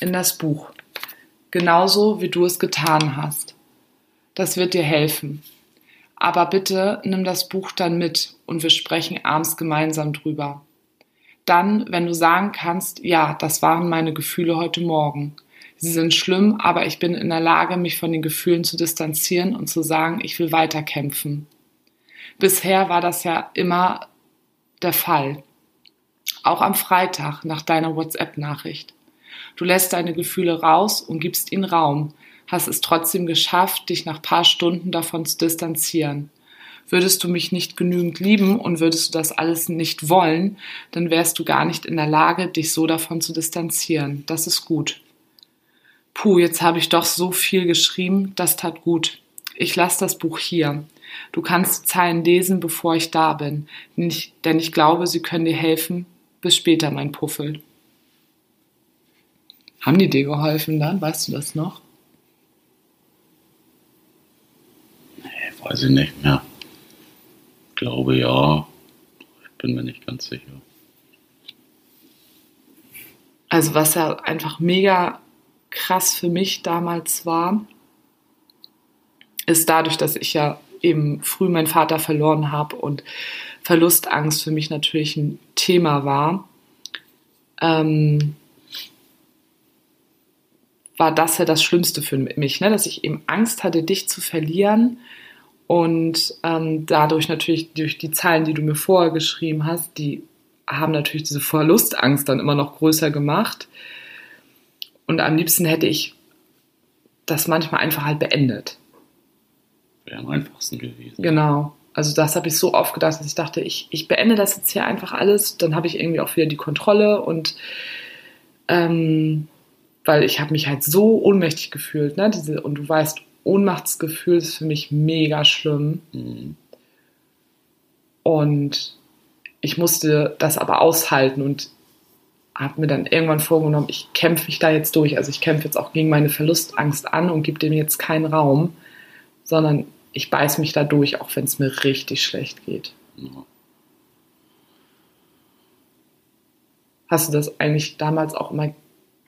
in das Buch, genauso wie du es getan hast. Das wird dir helfen. Aber bitte nimm das Buch dann mit und wir sprechen abends gemeinsam drüber. Dann, wenn du sagen kannst, ja, das waren meine Gefühle heute Morgen. Sie sind schlimm, aber ich bin in der Lage, mich von den Gefühlen zu distanzieren und zu sagen, ich will weiterkämpfen. Bisher war das ja immer der Fall. Auch am Freitag nach deiner WhatsApp-Nachricht. Du lässt deine Gefühle raus und gibst ihnen Raum, hast es trotzdem geschafft, dich nach paar Stunden davon zu distanzieren. Würdest du mich nicht genügend lieben und würdest du das alles nicht wollen, dann wärst du gar nicht in der Lage, dich so davon zu distanzieren. Das ist gut. Puh, jetzt habe ich doch so viel geschrieben, das tat gut. Ich lasse das Buch hier. Du kannst die Zeilen lesen, bevor ich da bin, denn ich, denn ich glaube, sie können dir helfen. Bis später, mein Puffel. Haben die dir geholfen dann? Weißt du das noch? Nee, weiß ich nicht mehr. Glaube ja. Ich bin mir nicht ganz sicher. Also was ja einfach mega krass für mich damals war, ist dadurch, dass ich ja eben früh meinen Vater verloren habe und Verlustangst für mich natürlich ein Thema war, ähm, war das ja das Schlimmste für mich, ne? dass ich eben Angst hatte, dich zu verlieren und ähm, dadurch natürlich durch die Zahlen, die du mir vorher geschrieben hast, die haben natürlich diese Verlustangst dann immer noch größer gemacht. Und am liebsten hätte ich das manchmal einfach halt beendet. Wäre am einfachsten gewesen. Genau. Also das habe ich so oft gedacht, dass ich dachte, ich, ich beende das jetzt hier einfach alles, dann habe ich irgendwie auch wieder die Kontrolle und ähm, weil ich habe mich halt so ohnmächtig gefühlt, ne? Diese, und du weißt, Ohnmachtsgefühl ist für mich mega schlimm. Mhm. Und ich musste das aber aushalten und habe mir dann irgendwann vorgenommen, ich kämpfe mich da jetzt durch. Also ich kämpfe jetzt auch gegen meine Verlustangst an und gebe dem jetzt keinen Raum, sondern ich beiß mich da durch, auch wenn es mir richtig schlecht geht. Ja. Hast du das eigentlich damals auch immer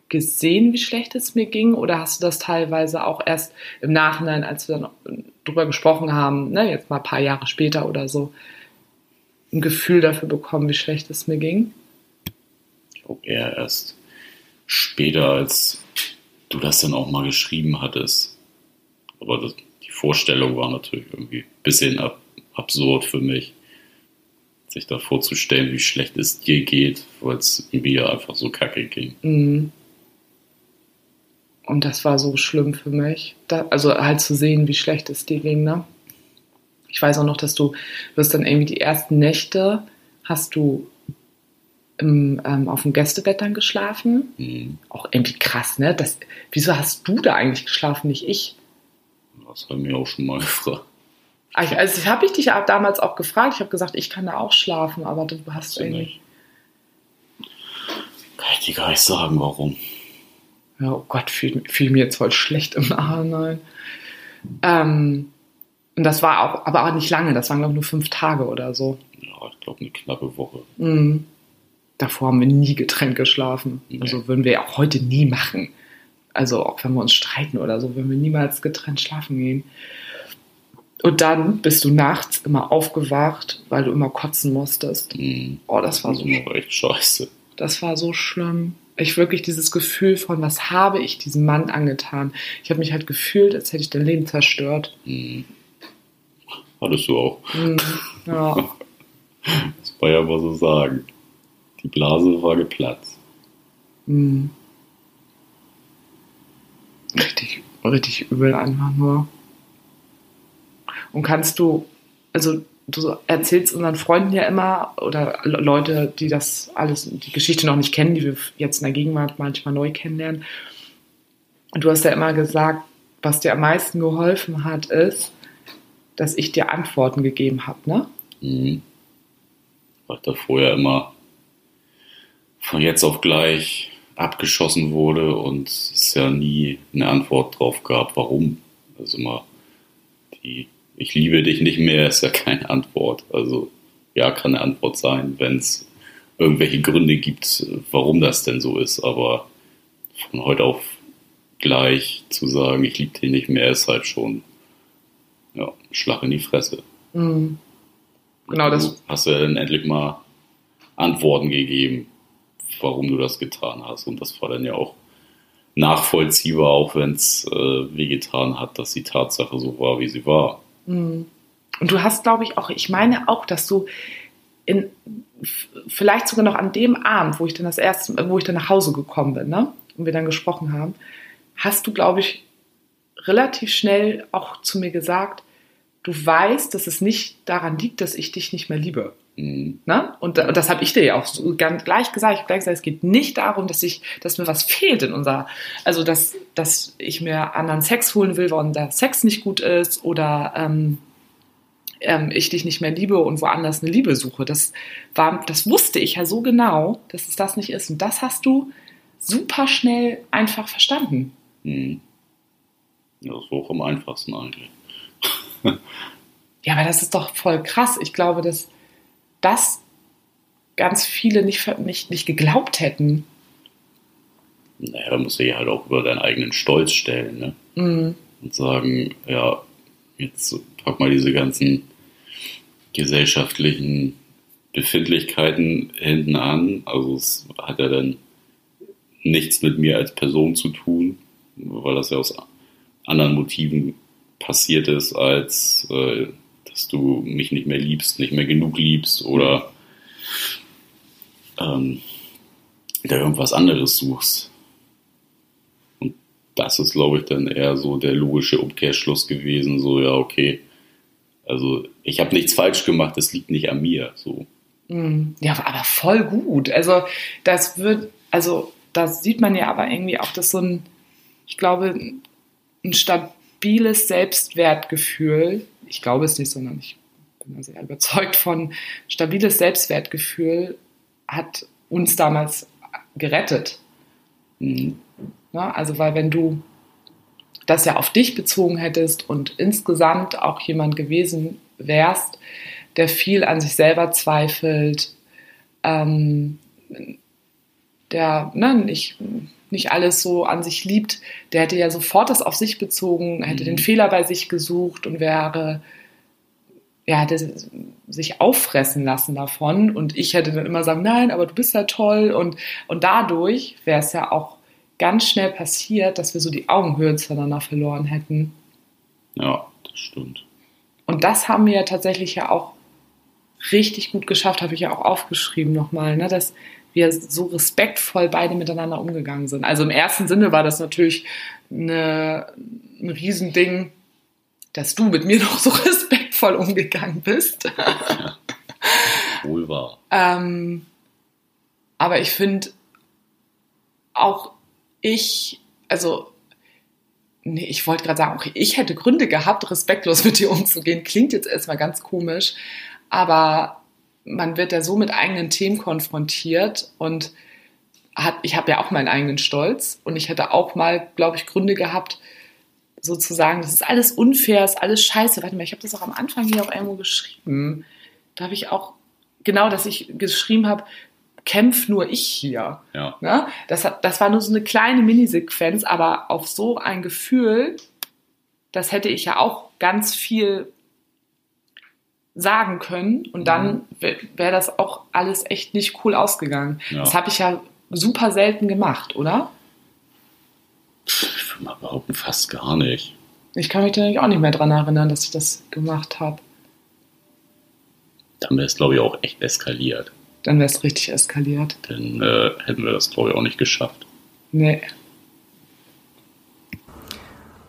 gesehen, wie schlecht es mir ging? Oder hast du das teilweise auch erst im Nachhinein, als wir dann drüber gesprochen haben, ne, jetzt mal ein paar Jahre später oder so, ein Gefühl dafür bekommen, wie schlecht es mir ging? Glaube eher erst später, als du das dann auch mal geschrieben hattest. Aber das, die Vorstellung war natürlich irgendwie ein bisschen ab, absurd für mich, sich da vorzustellen, wie schlecht es dir geht, weil es mir einfach so kacke ging. Mhm. Und das war so schlimm für mich. Da, also halt zu sehen, wie schlecht es dir ging, ne? Ich weiß auch noch, dass du, hast dann irgendwie die ersten Nächte, hast du im, ähm, auf dem Gästebett dann geschlafen. Mhm. Auch irgendwie krass, ne? Das, wieso hast du da eigentlich geschlafen, nicht ich? Das haben wir auch schon mal <laughs> gefragt. Also, also habe ich dich damals auch gefragt. Ich habe gesagt, ich kann da auch schlafen, aber du hast irgendwie. Kann ich dir gar nicht sagen, warum ja, oh Gott, fiel, fiel mir jetzt voll schlecht im Nachhinein. Ähm, und das war auch, aber auch nicht lange, das waren glaube ich nur fünf Tage oder so. Ja, ich glaube eine knappe Woche. Mhm. Davor haben wir nie getrennt geschlafen. Also würden wir auch heute nie machen. Also auch wenn wir uns streiten oder so, würden wir niemals getrennt schlafen gehen. Und dann bist du nachts immer aufgewacht, weil du immer kotzen musstest. Mhm. Oh, das war so. Das war echt scheiße. Das war so schlimm ich wirklich dieses Gefühl von, was habe ich diesem Mann angetan? Ich habe mich halt gefühlt, als hätte ich dein Leben zerstört. Mhm. Hattest du auch. Mhm. Ja. <laughs> Das war ja mal so sagen. Die Blase war geplatzt. Mhm. Richtig, richtig übel einfach nur. Und kannst du, also du erzählst unseren Freunden ja immer oder Leute, die das alles, die Geschichte noch nicht kennen, die wir jetzt in der Gegenwart manchmal neu kennenlernen. Und du hast ja immer gesagt, was dir am meisten geholfen hat, ist, dass ich dir Antworten gegeben habe, ne? Mhm. Weil da vorher immer von jetzt auf gleich abgeschossen wurde und es ja nie eine Antwort drauf gab, warum. Also immer die ich liebe dich nicht mehr ist ja keine Antwort. Also ja, kann eine Antwort sein, wenn es irgendwelche Gründe gibt, warum das denn so ist. Aber von heute auf gleich zu sagen, ich liebe dich nicht mehr, ist halt schon ja, Schlag in die Fresse. Mhm. Genau das. Du hast ja dann endlich mal Antworten gegeben, warum du das getan hast. Und das war dann ja auch nachvollziehbar, auch wenn es äh, wehgetan hat, dass die Tatsache so war, wie sie war. Mhm. Und du hast, glaube ich, auch, ich meine auch, dass du in, vielleicht sogar noch an dem Abend, wo ich dann das erste, wo ich dann nach Hause gekommen bin, ne, und wir dann gesprochen haben, hast du, glaube ich, relativ schnell auch zu mir gesagt, du weißt, dass es nicht daran liegt, dass ich dich nicht mehr liebe. Mhm. Ne? Und, und das habe ich dir ja auch so ganz gleich gesagt. Ich habe gleich gesagt, es geht nicht darum, dass ich, dass mir was fehlt in unserer, also dass, dass ich mir anderen Sex holen will, weil der Sex nicht gut ist oder ähm, ähm, ich dich nicht mehr liebe und woanders eine Liebe suche. Das war, das wusste ich ja so genau, dass es das nicht ist. Und das hast du super schnell einfach verstanden. Mhm. Ja, das war auch am einfachsten eigentlich. <laughs> ja, aber das ist doch voll krass. Ich glaube, dass das ganz viele nicht, nicht, nicht geglaubt hätten. Naja, da musst du ja halt auch über deinen eigenen Stolz stellen, ne? Mhm. Und sagen, ja, jetzt pack mal diese ganzen gesellschaftlichen Befindlichkeiten hinten an. Also es hat ja dann nichts mit mir als Person zu tun, weil das ja aus anderen Motiven passiert ist, als äh, dass du mich nicht mehr liebst, nicht mehr genug liebst oder ähm, da irgendwas anderes suchst. Und das ist, glaube ich, dann eher so der logische Umkehrschluss gewesen, so ja, okay, also ich habe nichts falsch gemacht, das liegt nicht an mir. So. Mm, ja, aber voll gut. Also das wird, also da sieht man ja aber irgendwie auch, dass so ein, ich glaube, ein stabiles Selbstwertgefühl, ich glaube es nicht, sondern ich bin sehr <laughs> überzeugt von, stabiles Selbstwertgefühl hat uns damals gerettet. Mhm. Ja, also weil wenn du das ja auf dich bezogen hättest und insgesamt auch jemand gewesen wärst, der viel an sich selber zweifelt, ähm, der ne, nicht, nicht alles so an sich liebt, der hätte ja sofort das auf sich bezogen, hätte mhm. den Fehler bei sich gesucht und wäre, ja, hätte sich auffressen lassen davon. Und ich hätte dann immer sagen, nein, aber du bist ja toll. Und, und dadurch wäre es ja auch ganz schnell passiert, dass wir so die Augenhöhe zueinander verloren hätten. Ja, das stimmt. Und das haben wir ja tatsächlich ja auch richtig gut geschafft, habe ich ja auch aufgeschrieben nochmal, ne, dass wir so respektvoll beide miteinander umgegangen sind. Also im ersten Sinne war das natürlich eine, ein Riesending, dass du mit mir <laughs> noch so respektvoll umgegangen bist. <laughs> Wohl wahr. ähm, aber ich finde auch ich, also, nee, ich wollte gerade sagen, okay, ich hätte Gründe gehabt, respektlos <laughs> mit dir umzugehen. Klingt jetzt erstmal ganz komisch, aber man wird ja so mit eigenen Themen konfrontiert und hat, ich habe ja auch meinen eigenen Stolz und ich hätte auch mal, glaube ich, Gründe gehabt, sozusagen, das ist alles unfair, ist alles scheiße. Warte mal, ich habe das auch am Anfang hier auch irgendwo geschrieben. Da habe ich auch, genau, dass ich geschrieben habe, kämpf nur ich hier. Ja. Ne? Das, hat, das war nur so eine kleine Minisequenz, aber auf so ein Gefühl, das hätte ich ja auch ganz viel sagen können und dann mhm. wäre das auch alles echt nicht cool ausgegangen. Ja. Das habe ich ja super selten gemacht, oder? Ich würde mal behaupten, fast gar nicht. Ich kann mich da auch nicht mehr dran erinnern, dass ich das gemacht habe. Dann wäre es, glaube ich, auch echt eskaliert dann wäre es richtig eskaliert. Dann äh, hätten wir das, glaube ich, auch nicht geschafft. Nee.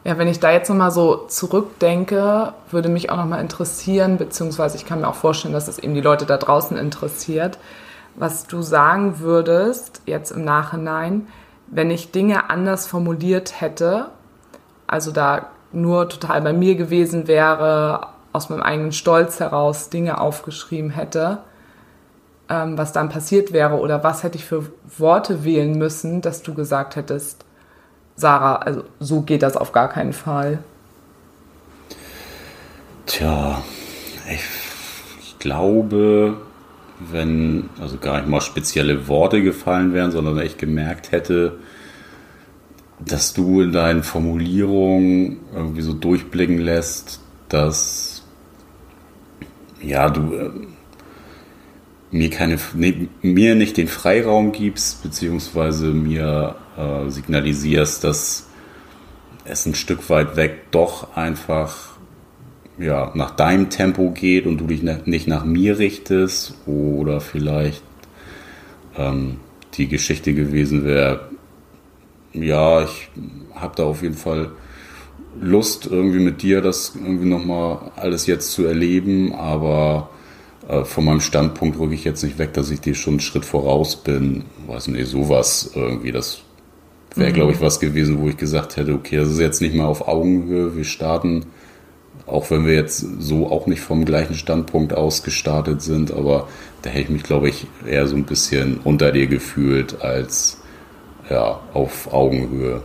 Ja, wenn ich da jetzt nochmal so zurückdenke, würde mich auch nochmal interessieren, beziehungsweise ich kann mir auch vorstellen, dass es eben die Leute da draußen interessiert, was du sagen würdest jetzt im Nachhinein, wenn ich Dinge anders formuliert hätte, also da nur total bei mir gewesen wäre, aus meinem eigenen Stolz heraus Dinge aufgeschrieben hätte, ähm, was dann passiert wäre oder was hätte ich für Worte wählen müssen, dass du gesagt hättest, Sarah, also so geht das auf gar keinen Fall. Tja, ich, ich glaube, wenn also gar nicht mal spezielle Worte gefallen wären, sondern ich gemerkt hätte, dass du in deinen Formulierungen irgendwie so durchblicken lässt, dass ja, du äh, mir keine, nee, mir nicht den Freiraum gibst, beziehungsweise mir äh, signalisierst, dass es ein Stück weit weg doch einfach ja, nach deinem Tempo geht und du dich nicht nach mir richtest oder vielleicht ähm, die Geschichte gewesen wäre, ja, ich habe da auf jeden Fall Lust irgendwie mit dir das irgendwie nochmal alles jetzt zu erleben, aber äh, von meinem Standpunkt rücke ich jetzt nicht weg, dass ich dir schon einen Schritt voraus bin. Weiß nicht, sowas irgendwie. Das wäre, mhm. glaube ich, was gewesen, wo ich gesagt hätte, okay, das ist jetzt nicht mal auf Augenhöhe. Wir starten, auch wenn wir jetzt so auch nicht vom gleichen Standpunkt aus gestartet sind, aber da hätte ich mich, glaube ich, eher so ein bisschen unter dir gefühlt als ja, auf Augenhöhe.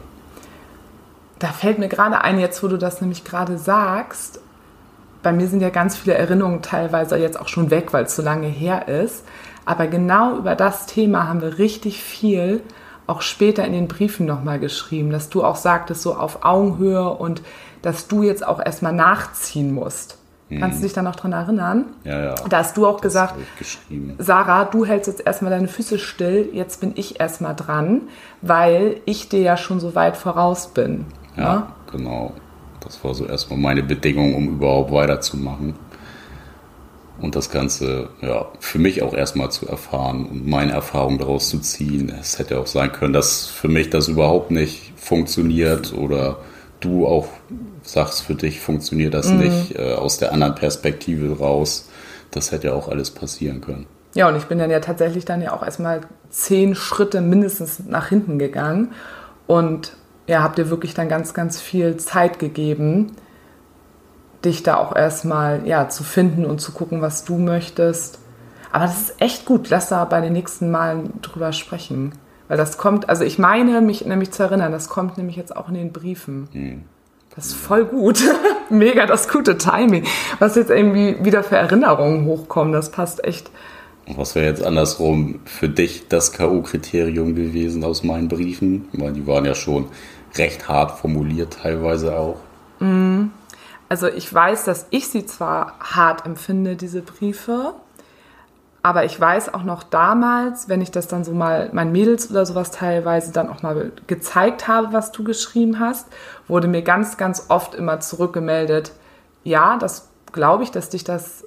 Da fällt mir gerade ein, jetzt wo du das nämlich gerade sagst, bei mir sind ja ganz viele Erinnerungen teilweise jetzt auch schon weg, weil es so lange her ist. Aber genau über das Thema haben wir richtig viel auch später in den Briefen nochmal geschrieben, dass du auch sagtest, so auf Augenhöhe und dass du jetzt auch erstmal nachziehen musst. Kannst du dich da noch dran erinnern? Ja, ja. Da hast du auch gesagt, ich geschrieben. Sarah, du hältst jetzt erstmal deine Füße still, jetzt bin ich erstmal dran, weil ich dir ja schon so weit voraus bin. Ja, ne? genau. Das war so erstmal meine Bedingung, um überhaupt weiterzumachen. Und das Ganze, ja, für mich auch erstmal zu erfahren und meine Erfahrung daraus zu ziehen. Es hätte auch sein können, dass für mich das überhaupt nicht funktioniert oder du auch sagst, für dich funktioniert das nicht äh, aus der anderen Perspektive raus. Das hätte ja auch alles passieren können. Ja, und ich bin dann ja tatsächlich dann ja auch erstmal zehn Schritte mindestens nach hinten gegangen und ja, hab dir wirklich dann ganz, ganz viel Zeit gegeben, dich da auch erstmal ja, zu finden und zu gucken, was du möchtest. Aber das ist echt gut. Lass da bei den nächsten Malen drüber sprechen. Weil das kommt, also ich meine mich nämlich zu erinnern, das kommt nämlich jetzt auch in den Briefen. Das ist voll gut. <laughs> Mega das gute Timing. Was jetzt irgendwie wieder für Erinnerungen hochkommen, das passt echt. Was wäre jetzt andersrum für dich das K.O.-Kriterium gewesen aus meinen Briefen? Weil die waren ja schon recht hart formuliert, teilweise auch. Also ich weiß, dass ich sie zwar hart empfinde, diese Briefe, aber ich weiß auch noch damals, wenn ich das dann so mal meinen Mädels oder sowas teilweise dann auch mal gezeigt habe, was du geschrieben hast, wurde mir ganz, ganz oft immer zurückgemeldet, ja, das glaube ich, dass dich das,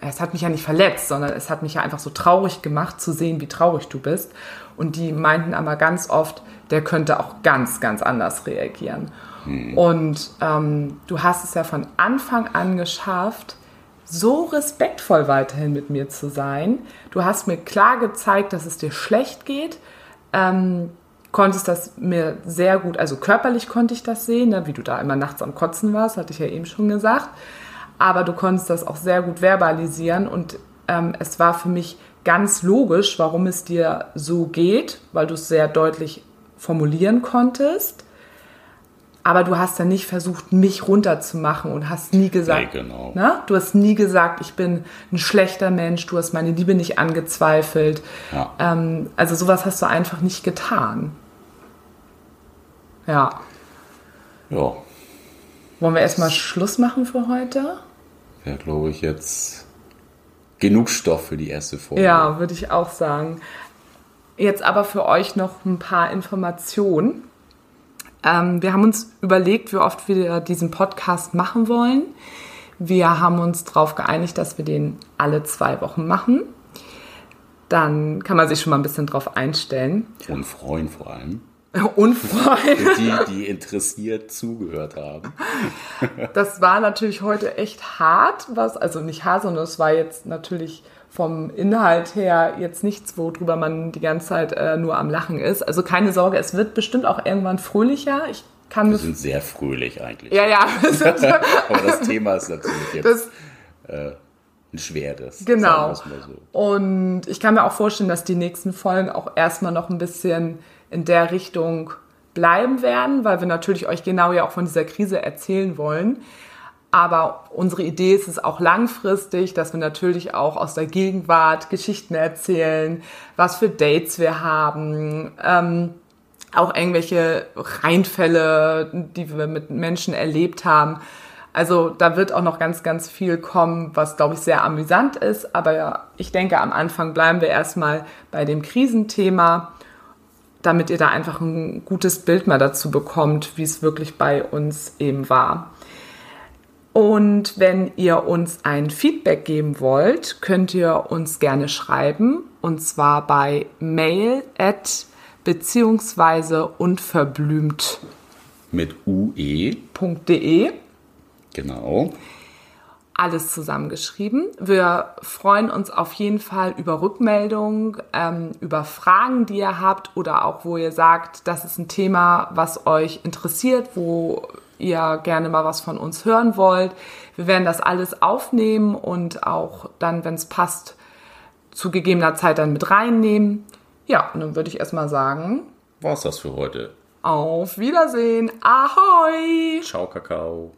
es hat mich ja nicht verletzt, sondern es hat mich ja einfach so traurig gemacht zu sehen, wie traurig du bist. Und die meinten aber ganz oft, der könnte auch ganz, ganz anders reagieren. Und ähm, du hast es ja von Anfang an geschafft, so respektvoll weiterhin mit mir zu sein. Du hast mir klar gezeigt, dass es dir schlecht geht. Ähm, konntest das mir sehr gut, also körperlich konnte ich das sehen, ne, wie du da immer nachts am Kotzen warst, hatte ich ja eben schon gesagt. Aber du konntest das auch sehr gut verbalisieren und ähm, es war für mich ganz logisch, warum es dir so geht, weil du es sehr deutlich formulieren konntest. Aber du hast ja nicht versucht, mich runterzumachen und hast nie gesagt, Nee, genau. ne? du hast nie gesagt, ich bin ein schlechter Mensch, du hast meine Liebe nicht angezweifelt. Ja. Ähm, also sowas hast du einfach nicht getan. Ja. Ja, Wollen wir erstmal Schluss machen für heute? wäre, glaube ich, jetzt genug Stoff für die erste Folge. Ja, würde ich auch sagen. Jetzt aber für euch noch ein paar Informationen. Ähm, wir haben uns überlegt, wie oft wir diesen Podcast machen wollen. Wir haben uns darauf geeinigt, dass wir den alle zwei Wochen machen. Dann kann man sich schon mal ein bisschen drauf einstellen. Und freuen vor allem. <laughs> Unfreund. Für die, die interessiert zugehört haben. Das war natürlich heute echt hart, was, also nicht hart, sondern es war jetzt natürlich vom Inhalt her jetzt nichts, worüber man die ganze Zeit äh, nur am Lachen ist. Also keine Sorge, es wird bestimmt auch irgendwann fröhlicher. Ich kann Wir sind sehr fröhlich eigentlich. Ja, ja. <laughs> Aber das Thema ist natürlich jetzt das, ein schweres. Genau. so. Und ich kann mir auch vorstellen, dass die nächsten Folgen auch erstmal noch ein bisschen in der Richtung bleiben werden, weil wir natürlich euch genau ja auch von dieser Krise erzählen wollen. Aber unsere Idee ist es auch langfristig, dass wir natürlich auch aus der Gegenwart Geschichten erzählen, was für Dates wir haben, ähm, auch irgendwelche Reinfälle, die wir mit Menschen erlebt haben. Also da wird auch noch ganz, ganz viel kommen, was, glaube ich, sehr amüsant ist. Aber ja, ich denke, am Anfang bleiben wir erstmal bei dem Krisenthema, damit ihr da einfach ein gutes Bild mal dazu bekommt, wie es wirklich bei uns eben war. Und wenn ihr uns ein Feedback geben wollt, könnt ihr uns gerne schreiben. Und zwar bei mail at beziehungsweise unverblümt.de. Mit UE, genau. alles zusammengeschrieben. Wir freuen uns auf jeden Fall über Rückmeldungen, ähm, über Fragen, die ihr habt oder auch, wo ihr sagt, das ist ein Thema, was euch interessiert, wo ihr gerne mal was von uns hören wollt. Wir werden das alles aufnehmen und auch dann, wenn es passt, zu gegebener Zeit dann mit reinnehmen. Ja, und dann würde ich erstmal sagen, War's das für heute. auf Wiedersehen. Ahoi! Ciao, Kakao.